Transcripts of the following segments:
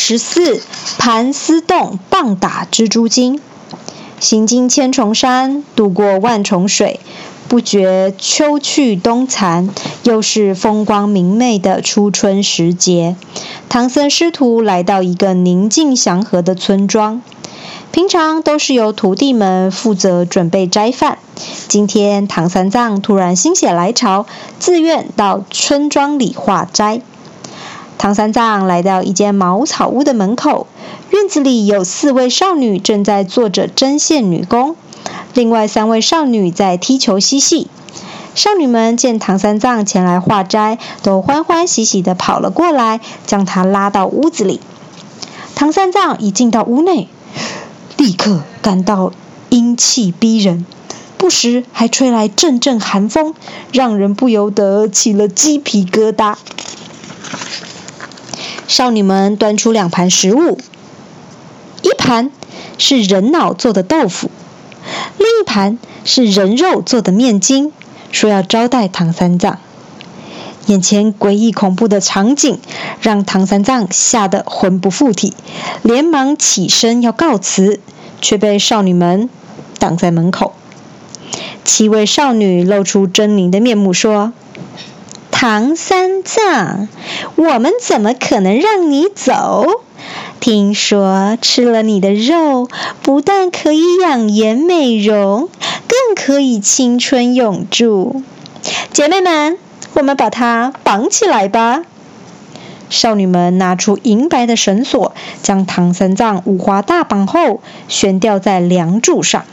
十四，盘丝洞棒打蜘蛛精。行经千重山，渡过万重水，不觉秋去冬残，又是风光明媚的初春时节。唐僧师徒来到一个宁静祥和的村庄。平常都是由徒弟们负责准备斋饭。今天唐三藏突然心血来潮，自愿到村庄里化斋。唐三藏来到一间茅草屋的门口，院子里有四位少女正在做着针线女工，另外三位少女在踢球嬉戏。少女们见唐三藏前来化斋，都欢欢喜喜地跑了过来，将他拉到屋子里。唐三藏一进到屋内，立刻感到阴气逼人，不时还吹来阵阵寒风，让人不由得起了鸡皮疙瘩。少女们端出两盘食物，一盘是人脑做的豆腐，另一盘是人肉做的面筋，说要招待唐三藏。眼前诡异恐怖的场景让唐三藏吓得魂不附体，连忙起身要告辞，却被少女们挡在门口。七位少女露出狰狞的面目，说：“唐三藏，我们怎么可能让你走？听说吃了你的肉，不但可以养颜美容，更可以青春永驻。姐妹们。”我们把它绑起来吧！少女们拿出银白的绳索，将唐三藏五花大绑后，悬吊在梁柱上。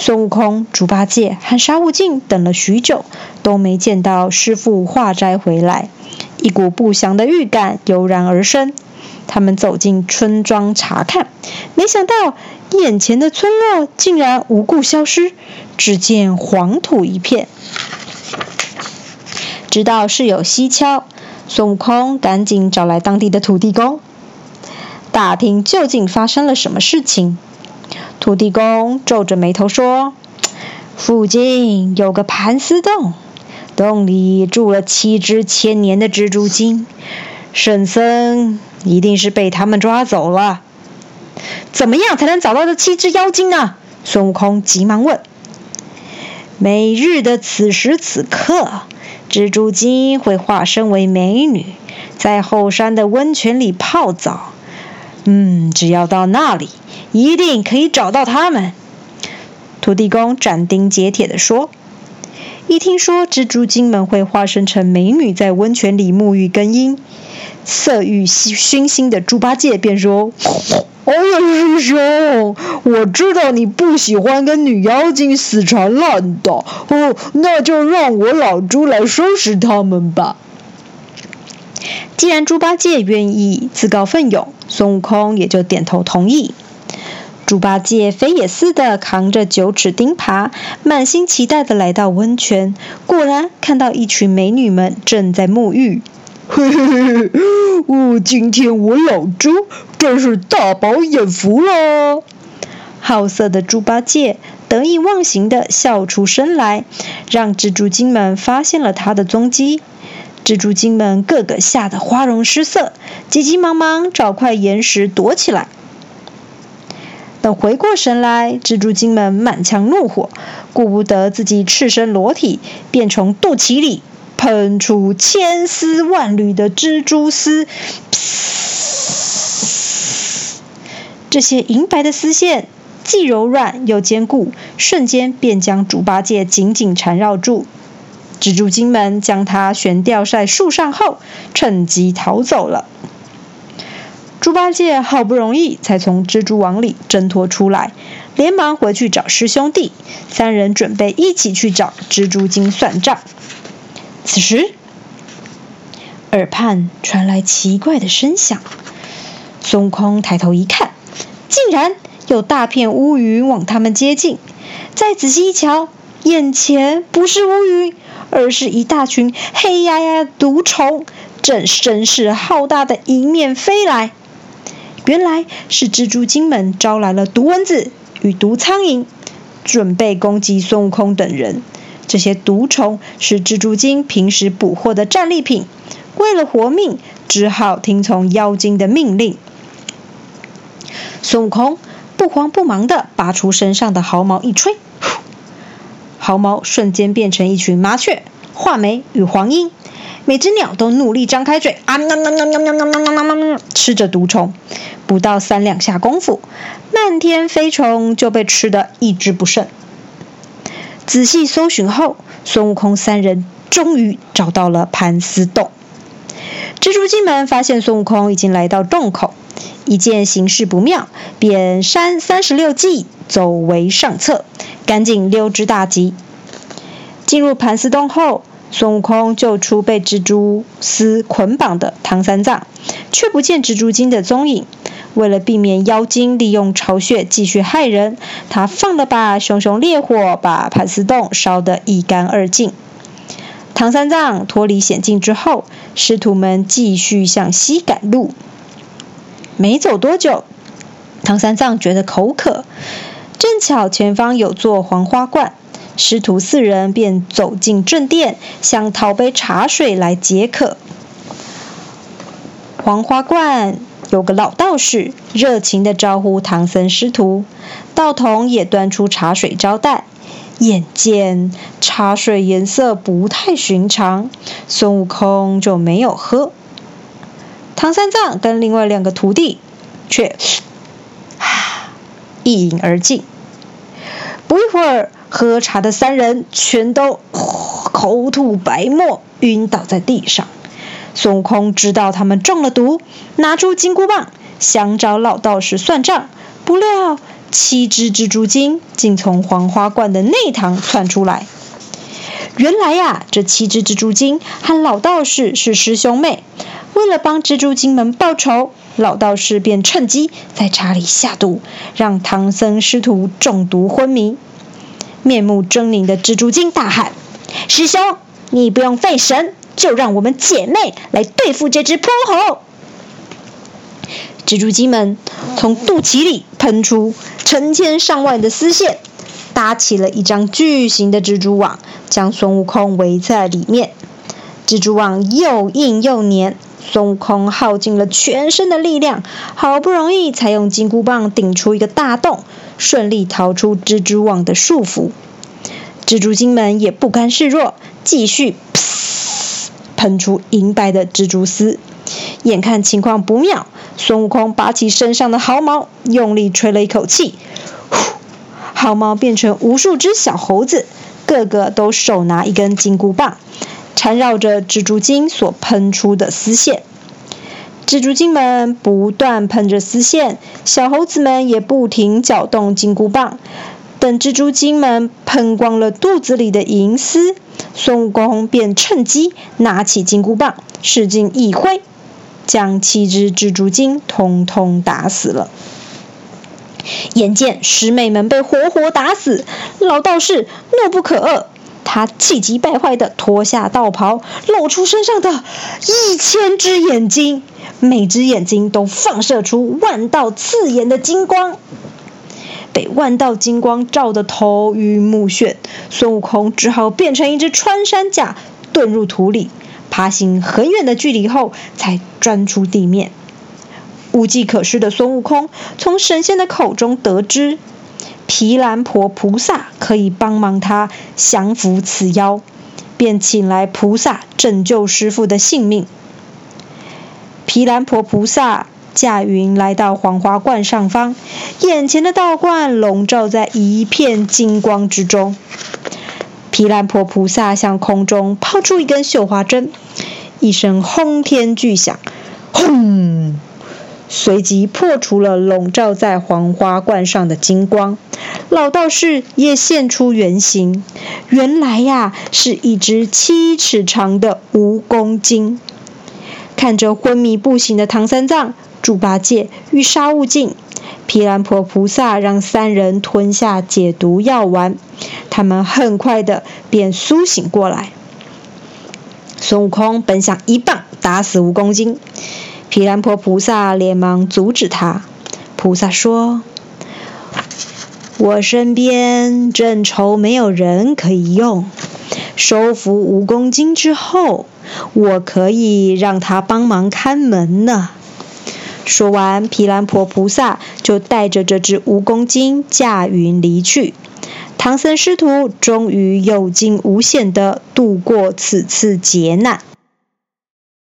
孙悟空、猪八戒和沙悟净等了许久，都没见到师傅化斋回来，一股不祥的预感油然而生。他们走进村庄查看，没想到眼前的村落竟然无故消失，只见黄土一片。知道事有蹊跷，孙悟空赶紧找来当地的土地公，打听究竟发生了什么事情。土地公皱着眉头说：“附近有个盘丝洞，洞里住了七只千年的蜘蛛精，圣僧一定是被他们抓走了。怎么样才能找到这七只妖精呢？”孙悟空急忙问。每日的此时此刻。蜘蛛精会化身为美女，在后山的温泉里泡澡。嗯，只要到那里，一定可以找到他们。土地公斩钉截铁地说。一听说蜘蛛精们会化身成美女，在温泉里沐浴更衣，色欲熏熏心的猪八戒便说。哎呀，师兄，我知道你不喜欢跟女妖精死缠烂打，哦，那就让我老猪来收拾他们吧。既然猪八戒愿意自告奋勇，孙悟空也就点头同意。猪八戒飞也似的扛着九齿钉耙，满心期待的来到温泉，果然看到一群美女们正在沐浴。嘿嘿嘿，哦，今天我老猪真是大饱眼福了。好色的猪八戒得意忘形的笑出声来，让蜘蛛精们发现了他的踪迹。蜘蛛精们个个吓得花容失色，急急忙忙找块岩石躲起来。等回过神来，蜘蛛精们满腔怒火，顾不得自己赤身裸体，便从肚脐里。喷出千丝万缕的蜘蛛丝，这些银白的丝线既柔软又坚固，瞬间便将猪八戒紧紧缠绕住。蜘蛛精们将它悬吊在树上后，趁机逃走了。猪八戒好不容易才从蜘蛛网里挣脱出来，连忙回去找师兄弟，三人准备一起去找蜘蛛精算账。此时，耳畔传来奇怪的声响。孙悟空抬头一看，竟然有大片乌云往他们接近。再仔细一瞧，眼前不是乌云，而是一大群黑压压的毒虫，正声势浩大的迎面飞来。原来是蜘蛛精们招来了毒蚊子与毒苍蝇，准备攻击孙悟空等人。这些毒虫是蜘蛛精平时捕获的战利品，为了活命，只好听从妖精的命令。孙悟空不慌不忙地拔出身上的毫毛一吹，毫毛瞬间变成一群麻雀、画眉与黄莺，每只鸟都努力张开嘴，啊，吃着毒虫。不到三两下功夫，漫天飞虫就被吃得一只不剩。仔细搜寻后，孙悟空三人终于找到了盘丝洞。蜘蛛精们发现孙悟空已经来到洞口，一见形势不妙，便扇三十六计，走为上策，赶紧溜之大吉。进入盘丝洞后，孙悟空救出被蜘蛛丝捆绑的唐三藏，却不见蜘蛛精的踪影。为了避免妖精利用巢穴继续害人，他放了把熊熊烈火，把盘丝洞烧得一干二净。唐三藏脱离险境之后，师徒们继续向西赶路。没走多久，唐三藏觉得口渴，正巧前方有座黄花观，师徒四人便走进正殿，想讨杯茶水来解渴。黄花观。有个老道士热情地招呼唐僧师徒，道童也端出茶水招待。眼见茶水颜色不太寻常，孙悟空就没有喝。唐三藏跟另外两个徒弟却一饮而尽。不一会儿，喝茶的三人全都口吐白沫，晕倒在地上。孙悟空知道他们中了毒，拿出金箍棒想找老道士算账，不料七只蜘蛛精竟从黄花观的内堂窜出来。原来呀，这七只蜘蛛精和老道士是师兄妹，为了帮蜘蛛精们报仇，老道士便趁机在茶里下毒，让唐僧师徒中毒昏迷。面目狰狞的蜘蛛精大喊：“师兄，你不用费神！”就让我们姐妹来对付这只泼猴。蜘蛛精们从肚脐里喷出成千上万的丝线，搭起了一张巨型的蜘蛛网，将孙悟空围在里面。蜘蛛网又硬又黏，孙悟空耗尽了全身的力量，好不容易才用金箍棒顶出一个大洞，顺利逃出蜘蛛网的束缚。蜘蛛精们也不甘示弱，继续。喷出银白的蜘蛛丝，眼看情况不妙，孙悟空拔起身上的毫毛，用力吹了一口气，呼，毫毛变成无数只小猴子，个个都手拿一根金箍棒，缠绕着蜘蛛精所喷出的丝线。蜘蛛精们不断喷着丝线，小猴子们也不停搅动金箍棒。等蜘蛛精们喷光了肚子里的银丝，孙悟空便趁机拿起金箍棒，使劲一挥，将七只蜘蛛精通通打死了。眼见师妹们被活活打死，老道士怒不可遏，他气急败坏地脱下道袍，露出身上的一千只眼睛，每只眼睛都放射出万道刺眼的金光。被万道金光照得头晕目眩，孙悟空只好变成一只穿山甲，遁入土里，爬行很远的距离后，才钻出地面。无计可施的孙悟空从神仙的口中得知，毗蓝婆菩萨可以帮忙他降服此妖，便请来菩萨拯救师傅的性命。毗蓝婆菩萨。驾云来到黄花观上方，眼前的道观笼罩在一片金光之中。毗蓝婆菩萨向空中抛出一根绣花针，一声轰天巨响，轰！随即破除了笼罩在黄花冠上的金光。老道士也现出原形，原来呀，是一只七尺长的蜈蚣精。看着昏迷不醒的唐三藏。猪八戒欲杀悟净，毗蓝婆菩萨让三人吞下解毒药丸，他们很快的便苏醒过来。孙悟空本想一棒打死蜈蚣精，毗蓝婆菩萨连忙阻止他。菩萨说：“我身边正愁没有人可以用，收服蜈蚣精之后，我可以让他帮忙看门呢。”说完，毗蓝婆菩萨就带着这只蜈蚣精驾云离去。唐僧师徒终于有惊无险地度过此次劫难。